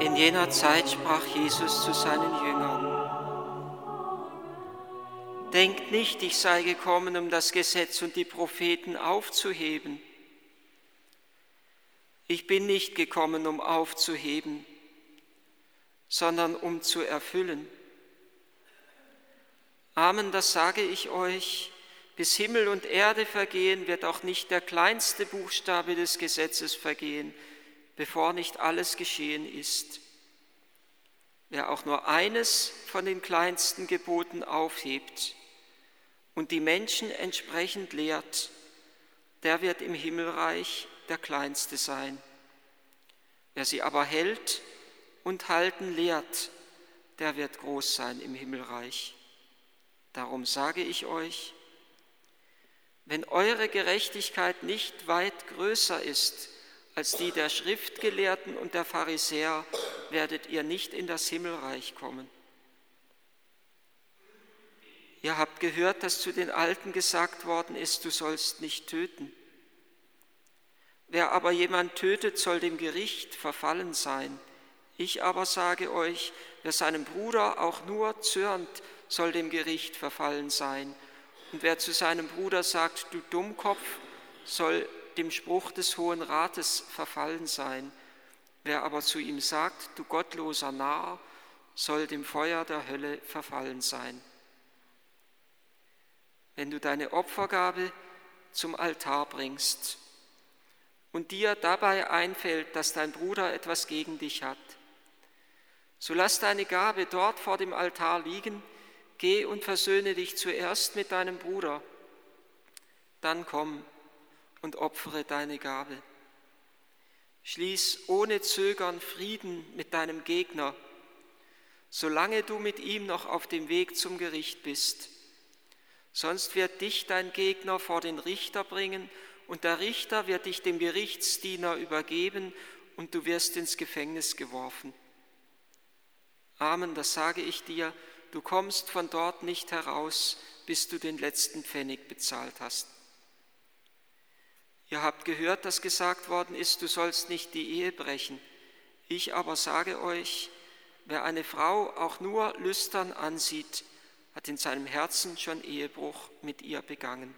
In jener Zeit sprach Jesus zu seinen Jüngern, Denkt nicht, ich sei gekommen, um das Gesetz und die Propheten aufzuheben. Ich bin nicht gekommen, um aufzuheben, sondern um zu erfüllen. Amen, das sage ich euch, bis Himmel und Erde vergehen, wird auch nicht der kleinste Buchstabe des Gesetzes vergehen, bevor nicht alles geschehen ist. Wer auch nur eines von den kleinsten Geboten aufhebt und die Menschen entsprechend lehrt, der wird im Himmelreich der Kleinste sein. Wer sie aber hält und halten lehrt, der wird groß sein im Himmelreich. Darum sage ich euch, wenn eure Gerechtigkeit nicht weit größer ist als die der Schriftgelehrten und der Pharisäer werdet ihr nicht in das Himmelreich kommen. Ihr habt gehört, dass zu den Alten gesagt worden ist, du sollst nicht töten. Wer aber jemand tötet, soll dem Gericht verfallen sein. Ich aber sage euch, wer seinem Bruder auch nur zürnt, soll dem Gericht verfallen sein. Und wer zu seinem Bruder sagt, du Dummkopf, soll dem Spruch des Hohen Rates verfallen sein. Wer aber zu ihm sagt, du gottloser Narr, soll dem Feuer der Hölle verfallen sein. Wenn du deine Opfergabe zum Altar bringst und dir dabei einfällt, dass dein Bruder etwas gegen dich hat, so lass deine Gabe dort vor dem Altar liegen, geh und versöhne dich zuerst mit deinem Bruder, dann komm und opfere deine Gabe. Schließ ohne Zögern Frieden mit deinem Gegner, solange du mit ihm noch auf dem Weg zum Gericht bist. Sonst wird dich dein Gegner vor den Richter bringen und der Richter wird dich dem Gerichtsdiener übergeben und du wirst ins Gefängnis geworfen. Amen, das sage ich dir, du kommst von dort nicht heraus, bis du den letzten Pfennig bezahlt hast. Ihr habt gehört, dass gesagt worden ist, du sollst nicht die Ehe brechen. Ich aber sage euch, wer eine Frau auch nur lüstern ansieht, hat in seinem Herzen schon Ehebruch mit ihr begangen.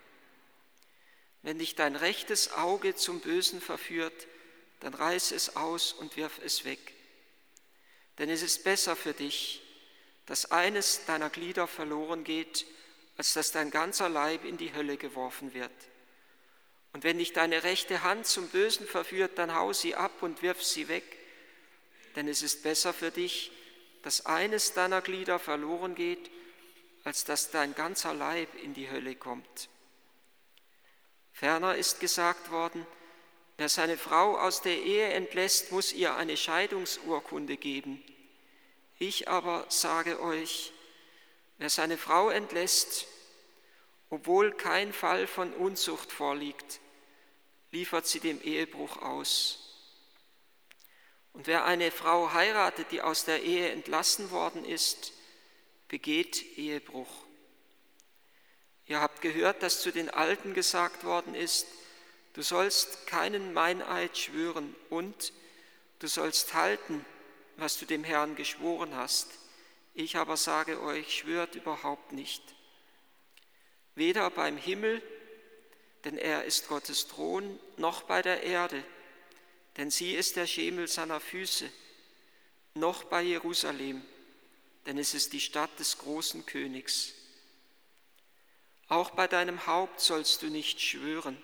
Wenn dich dein rechtes Auge zum Bösen verführt, dann reiß es aus und wirf es weg. Denn es ist besser für dich, dass eines deiner Glieder verloren geht, als dass dein ganzer Leib in die Hölle geworfen wird. Und wenn dich deine rechte Hand zum Bösen verführt, dann hau sie ab und wirf sie weg. Denn es ist besser für dich, dass eines deiner Glieder verloren geht, als dass dein ganzer Leib in die Hölle kommt. Ferner ist gesagt worden, wer seine Frau aus der Ehe entlässt, muss ihr eine Scheidungsurkunde geben. Ich aber sage euch, wer seine Frau entlässt, obwohl kein Fall von Unzucht vorliegt, liefert sie dem Ehebruch aus. Und wer eine Frau heiratet, die aus der Ehe entlassen worden ist, begeht Ehebruch. Ihr habt gehört, dass zu den Alten gesagt worden ist, du sollst keinen Meineid schwören und du sollst halten, was du dem Herrn geschworen hast. Ich aber sage euch, schwört überhaupt nicht weder beim Himmel, denn er ist Gottes Thron, noch bei der Erde, denn sie ist der Schemel seiner Füße, noch bei Jerusalem, denn es ist die Stadt des großen Königs. Auch bei deinem Haupt sollst du nicht schwören,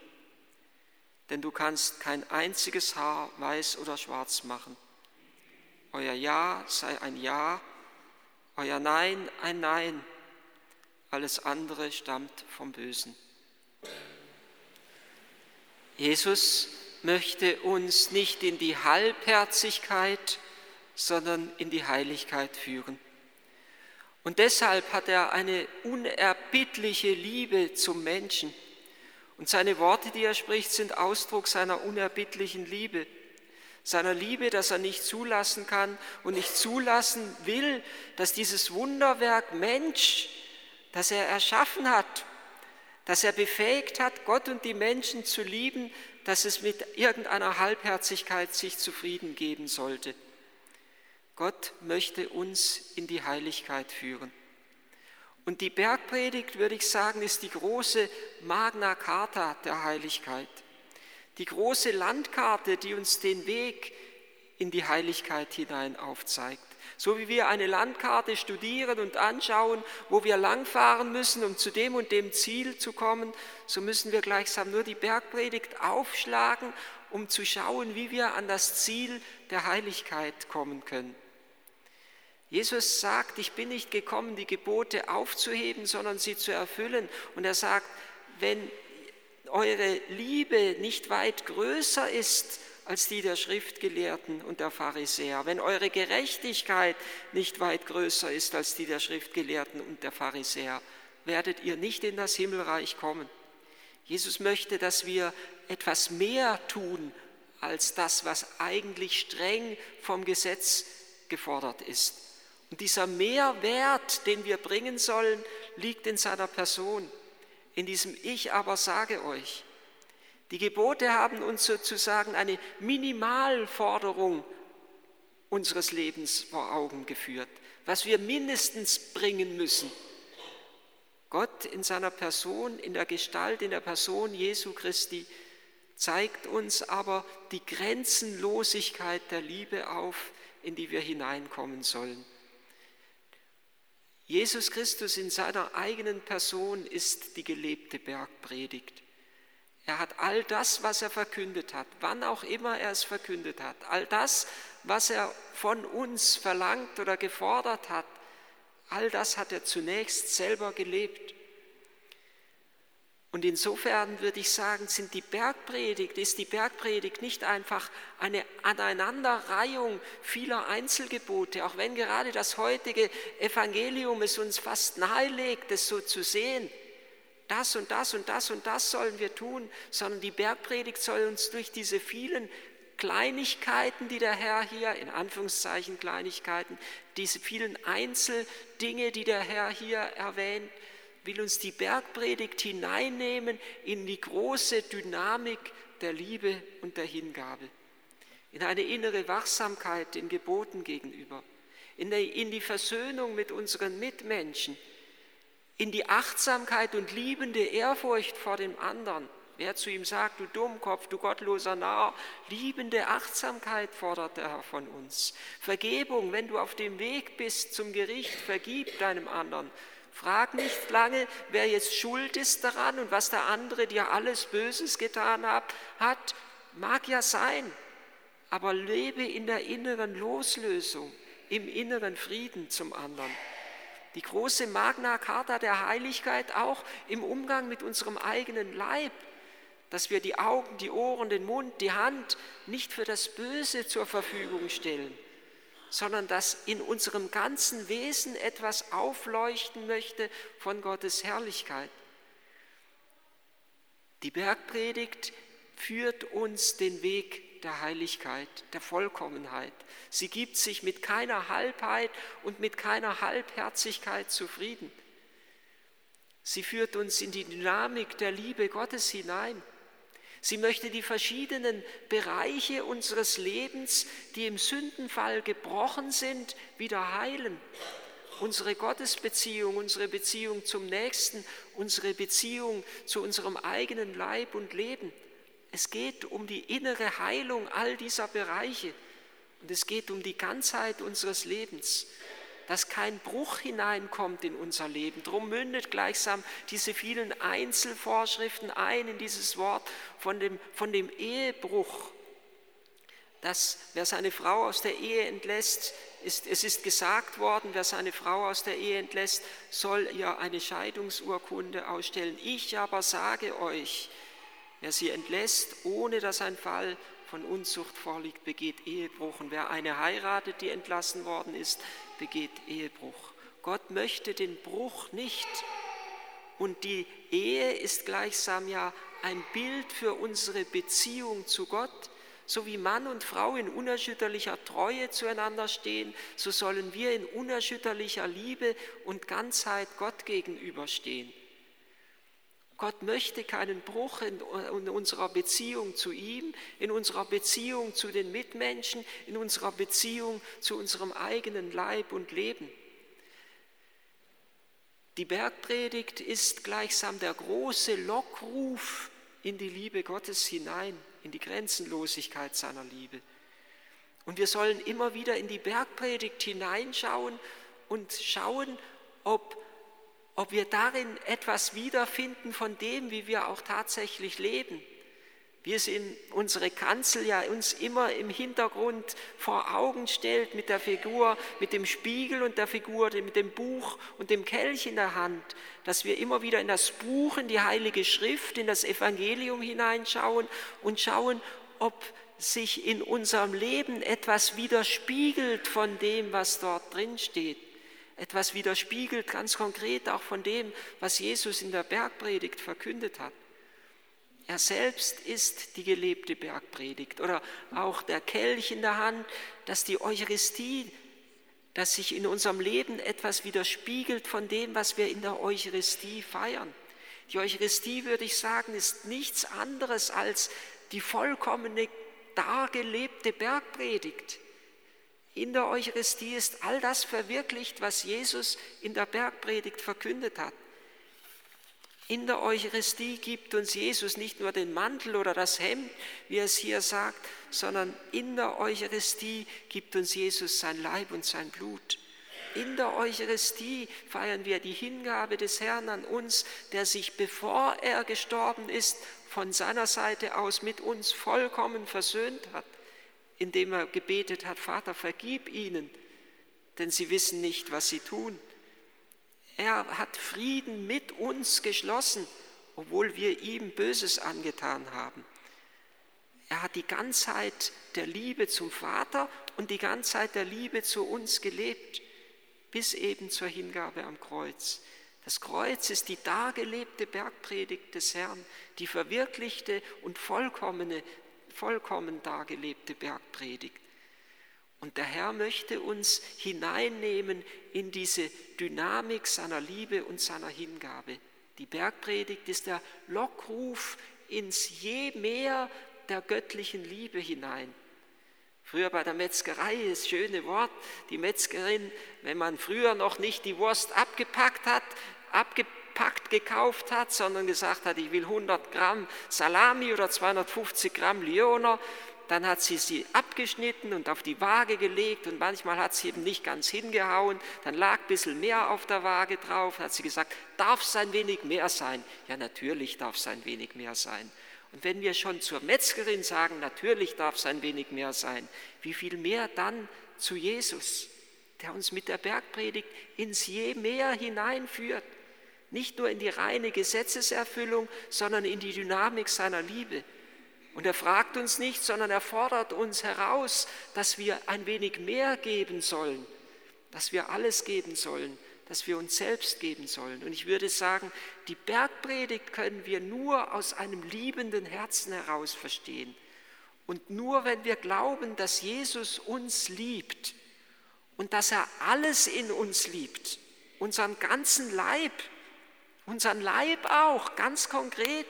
denn du kannst kein einziges Haar weiß oder schwarz machen. Euer Ja sei ein Ja, euer Nein ein Nein alles andere stammt vom Bösen. Jesus möchte uns nicht in die Halbherzigkeit, sondern in die Heiligkeit führen. Und deshalb hat er eine unerbittliche Liebe zum Menschen. Und seine Worte, die er spricht, sind Ausdruck seiner unerbittlichen Liebe. Seiner Liebe, dass er nicht zulassen kann und nicht zulassen will, dass dieses Wunderwerk Mensch das er erschaffen hat, dass er befähigt hat, Gott und die Menschen zu lieben, dass es mit irgendeiner Halbherzigkeit sich zufrieden geben sollte. Gott möchte uns in die Heiligkeit führen. Und die Bergpredigt, würde ich sagen, ist die große Magna Carta der Heiligkeit. Die große Landkarte, die uns den Weg in die Heiligkeit hinein aufzeigt. So wie wir eine Landkarte studieren und anschauen, wo wir langfahren müssen, um zu dem und dem Ziel zu kommen, so müssen wir gleichsam nur die Bergpredigt aufschlagen, um zu schauen, wie wir an das Ziel der Heiligkeit kommen können. Jesus sagt, ich bin nicht gekommen, die Gebote aufzuheben, sondern sie zu erfüllen. Und er sagt, wenn eure Liebe nicht weit größer ist als die der Schriftgelehrten und der Pharisäer, wenn eure Gerechtigkeit nicht weit größer ist als die der Schriftgelehrten und der Pharisäer, werdet ihr nicht in das Himmelreich kommen. Jesus möchte, dass wir etwas mehr tun als das, was eigentlich streng vom Gesetz gefordert ist. Und dieser Mehrwert, den wir bringen sollen, liegt in seiner Person, in diesem Ich aber sage euch. Die Gebote haben uns sozusagen eine Minimalforderung unseres Lebens vor Augen geführt, was wir mindestens bringen müssen. Gott in seiner Person, in der Gestalt, in der Person Jesu Christi zeigt uns aber die Grenzenlosigkeit der Liebe auf, in die wir hineinkommen sollen. Jesus Christus in seiner eigenen Person ist die gelebte Bergpredigt. Er hat all das, was er verkündet hat, wann auch immer er es verkündet hat, all das, was er von uns verlangt oder gefordert hat, all das hat er zunächst selber gelebt. Und insofern würde ich sagen, sind die Bergpredigt, ist die Bergpredigt nicht einfach eine Aneinanderreihung vieler Einzelgebote, auch wenn gerade das heutige Evangelium es uns fast nahelegt, es so zu sehen das und das und das und das sollen wir tun, sondern die Bergpredigt soll uns durch diese vielen Kleinigkeiten, die der Herr hier, in Anführungszeichen Kleinigkeiten, diese vielen Einzeldinge, die der Herr hier erwähnt, will uns die Bergpredigt hineinnehmen in die große Dynamik der Liebe und der Hingabe, in eine innere Wachsamkeit den Geboten gegenüber, in die Versöhnung mit unseren Mitmenschen, in die Achtsamkeit und liebende Ehrfurcht vor dem anderen. Wer zu ihm sagt, du Dummkopf, du gottloser Narr, liebende Achtsamkeit fordert der Herr von uns. Vergebung, wenn du auf dem Weg bist zum Gericht, vergib deinem anderen. Frag nicht lange, wer jetzt schuld ist daran und was der andere dir alles Böses getan hat. mag ja sein, aber lebe in der inneren Loslösung, im inneren Frieden zum anderen. Die große Magna Carta der Heiligkeit auch im Umgang mit unserem eigenen Leib, dass wir die Augen, die Ohren, den Mund, die Hand nicht für das Böse zur Verfügung stellen, sondern dass in unserem ganzen Wesen etwas aufleuchten möchte von Gottes Herrlichkeit. Die Bergpredigt führt uns den Weg der Heiligkeit, der Vollkommenheit. Sie gibt sich mit keiner Halbheit und mit keiner Halbherzigkeit zufrieden. Sie führt uns in die Dynamik der Liebe Gottes hinein. Sie möchte die verschiedenen Bereiche unseres Lebens, die im Sündenfall gebrochen sind, wieder heilen. Unsere Gottesbeziehung, unsere Beziehung zum Nächsten, unsere Beziehung zu unserem eigenen Leib und Leben. Es geht um die innere Heilung all dieser Bereiche und es geht um die Ganzheit unseres Lebens, dass kein Bruch hineinkommt in unser Leben. Drum mündet gleichsam diese vielen Einzelvorschriften ein in dieses Wort von dem, von dem Ehebruch, dass wer seine Frau aus der Ehe entlässt, ist, es ist gesagt worden, wer seine Frau aus der Ehe entlässt, soll ihr eine Scheidungsurkunde ausstellen. Ich aber sage euch, Wer sie entlässt, ohne dass ein Fall von Unzucht vorliegt, begeht Ehebruch. Und wer eine heiratet, die entlassen worden ist, begeht Ehebruch. Gott möchte den Bruch nicht. Und die Ehe ist gleichsam ja ein Bild für unsere Beziehung zu Gott. So wie Mann und Frau in unerschütterlicher Treue zueinander stehen, so sollen wir in unerschütterlicher Liebe und Ganzheit Gott gegenüberstehen. Gott möchte keinen Bruch in, unserer Beziehung zu ihm, in unserer Beziehung zu den Mitmenschen, in unserer Beziehung zu unserem eigenen Leib und Leben. Die Bergpredigt ist gleichsam der große Lockruf in die Liebe Gottes hinein, in die Grenzenlosigkeit seiner Liebe. Und wir sollen immer wieder in die Bergpredigt hineinschauen und schauen, ob, ob wir darin etwas wiederfinden von dem, wie wir auch tatsächlich leben wie es in unsere Kanzel ja uns immer im Hintergrund vor Augen stellt mit der Figur, mit dem Spiegel und der Figur, mit dem Buch und dem Kelch in der Hand, dass wir immer wieder in das Buch, in die Heilige Schrift, in das Evangelium hineinschauen und schauen, ob sich in unserem Leben etwas widerspiegelt von dem, was dort drin steht. Etwas widerspiegelt ganz konkret auch von dem, was Jesus in der Bergpredigt verkündet hat. Er selbst ist die gelebte Bergpredigt oder auch der Kelch in der Hand, dass die Eucharistie, dass sich in unserem Leben etwas widerspiegelt von dem, was wir in der Eucharistie feiern. Die Eucharistie, würde ich sagen, ist nichts anderes als die vollkommene, dargelebte Bergpredigt. In der Eucharistie ist all das verwirklicht, was Jesus in der Bergpredigt verkündet hat. In der Eucharistie gibt uns Jesus nicht nur den Mantel oder das Hemd, wie er es hier sagt, sondern in der Eucharistie gibt uns Jesus sein Leib und sein Blut. In der Eucharistie feiern wir die Hingabe des Herrn an uns, der sich, bevor er gestorben ist, von seiner Seite aus mit uns vollkommen versöhnt hat, indem er gebetet hat, Vater, vergib ihnen, denn sie wissen nicht, was sie tun. Er hat Frieden mit uns geschlossen, obwohl wir ihm Böses angetan haben. Er hat die Ganzheit der Liebe zum Vater und die Ganzheit der Liebe zu uns gelebt, bis eben zur Hingabe am Kreuz. Das Kreuz ist die dargelebte Bergpredigt des Herrn, die verwirklichte und vollkommene, vollkommen dargelebte Bergpredigt. Und der Herr möchte uns hineinnehmen in diese Dynamik seiner Liebe und seiner Hingabe. Die Bergpredigt ist der Lockruf ins je mehr der göttlichen Liebe hinein. Früher bei der Metzgerei, das schöne Wort, die Metzgerin, wenn man früher noch nicht die Wurst abgepackt hat, abgepackt gekauft hat, sondern gesagt hat, ich will 100 Gramm Salami oder 250 Gramm Lyoner, dann hat sie sie abgeschnitten und auf die Waage gelegt und manchmal hat sie eben nicht ganz hingehauen, dann lag ein bisschen mehr auf der Waage drauf, hat sie gesagt, darf es ein wenig mehr sein? Ja, natürlich darf es ein wenig mehr sein. Und wenn wir schon zur Metzgerin sagen, natürlich darf es ein wenig mehr sein, wie viel mehr dann zu Jesus, der uns mit der Bergpredigt ins je mehr hineinführt, nicht nur in die reine Gesetzeserfüllung, sondern in die Dynamik seiner Liebe. Und er fragt uns nicht, sondern er fordert uns heraus, dass wir ein wenig mehr geben sollen, dass wir alles geben sollen, dass wir uns selbst geben sollen. Und ich würde sagen, die Bergpredigt können wir nur aus einem liebenden Herzen heraus verstehen. Und nur wenn wir glauben, dass Jesus uns liebt und dass er alles in uns liebt, unseren ganzen Leib, unseren Leib auch, ganz konkret,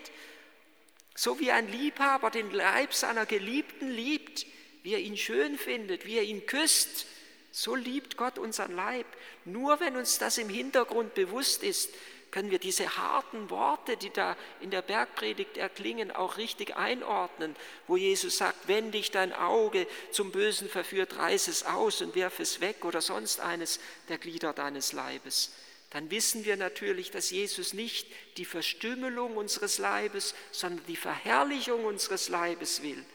so wie ein Liebhaber den Leib seiner Geliebten liebt, wie er ihn schön findet, wie er ihn küsst, so liebt Gott unseren Leib. Nur wenn uns das im Hintergrund bewusst ist, können wir diese harten Worte, die da in der Bergpredigt erklingen, auch richtig einordnen, wo Jesus sagt, wenn dich dein Auge zum Bösen verführt, reiß es aus und werf es weg oder sonst eines der Glieder deines Leibes dann wissen wir natürlich, dass Jesus nicht die Verstümmelung unseres Leibes, sondern die Verherrlichung unseres Leibes will.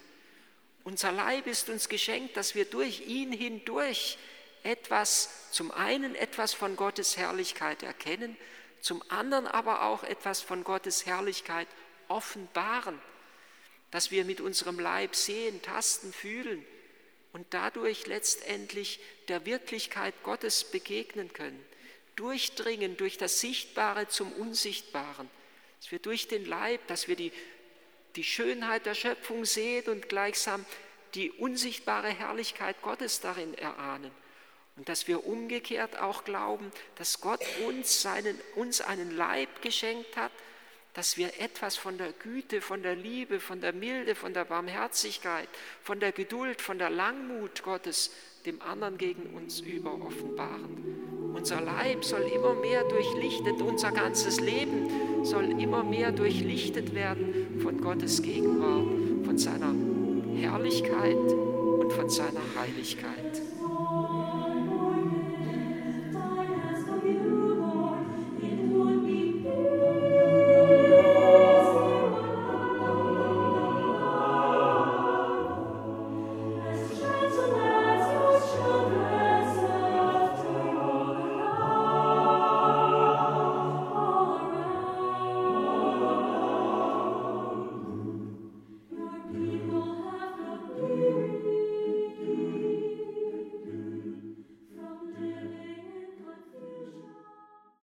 Unser Leib ist uns geschenkt, dass wir durch ihn hindurch etwas, zum einen etwas von Gottes Herrlichkeit erkennen, zum anderen aber auch etwas von Gottes Herrlichkeit offenbaren, dass wir mit unserem Leib sehen, tasten, fühlen und dadurch letztendlich der Wirklichkeit Gottes begegnen können durchdringen durch das Sichtbare zum Unsichtbaren. Dass wir durch den Leib, dass wir die, die Schönheit der Schöpfung sehen und gleichsam die unsichtbare Herrlichkeit Gottes darin erahnen. Und dass wir umgekehrt auch glauben, dass Gott uns, seinen, uns einen Leib geschenkt hat, dass wir etwas von der Güte, von der Liebe, von der Milde, von der Barmherzigkeit, von der Geduld, von der Langmut Gottes dem anderen gegen uns über offenbaren. Unser Leib soll immer mehr durchlichtet, unser ganzes Leben soll immer mehr durchlichtet werden von Gottes Gegenwart, von seiner Herrlichkeit und von seiner Heiligkeit.